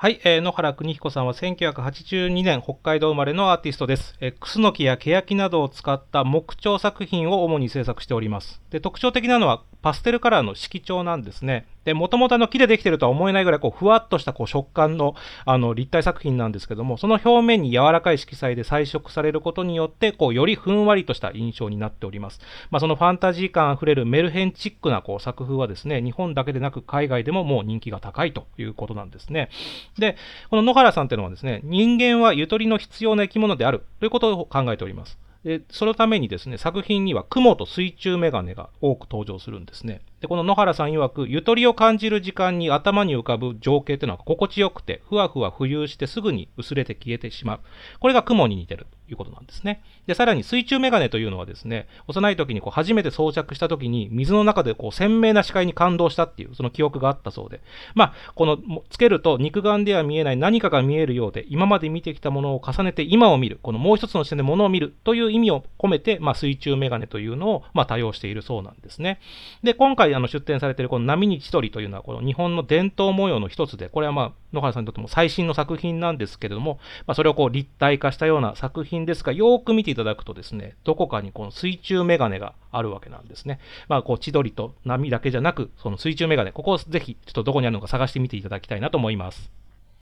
はい、えー、野原邦彦さんは1982年北海道生まれのアーティストです。えー、クスノキやケヤキなどを使った木彫作品を主に制作しております。で特徴的なのはパステルカラーの色調なんですね。で、もともとあの木でできてるとは思えないぐらいこうふわっとしたこう食感のあの立体作品なんですけども、その表面に柔らかい色彩で彩色されることによって、こうよりふんわりとした印象になっております。まあ、そのファンタジー感あふれるメルヘンチックなこう作風はですね、日本だけでなく海外でももう人気が高いということなんですね。で、この野原さんっていうのはですね、人間はゆとりの必要な生き物であるということを考えております。でそのためにですね、作品には雲と水中メガネが多く登場するんですね。で、この野原さん曰く、ゆとりを感じる時間に頭に浮かぶ情景というのは心地よくて、ふわふわ浮遊してすぐに薄れて消えてしまう。これが雲に似てるということなんですね。で、さらに水中メガネというのはですね、幼い時にこう初めて装着した時に水の中でこう鮮明な視界に感動したっていう、その記憶があったそうで、まあ、このつけると肉眼では見えない何かが見えるようで、今まで見てきたものを重ねて今を見る、このもう一つの視点で物を見るという意味を込めて、まあ、水中メガネというのを、まあ、多用しているそうなんですね。で、今回あの出展されているこの波に千鳥というのは、この日本の伝統模様の一つで、これはまあ、野原さんにとっても最新の作品なんですけれども、まあ、それをこう立体化したような作品ですが、よーく見ていただくとですね、どこかにこの水中メガネがあるわけなんですね。まあ、こう千鳥と波だけじゃなく、その水中メガネ、ここをぜひちょっとどこにあるのか探してみていただきたいなと思います。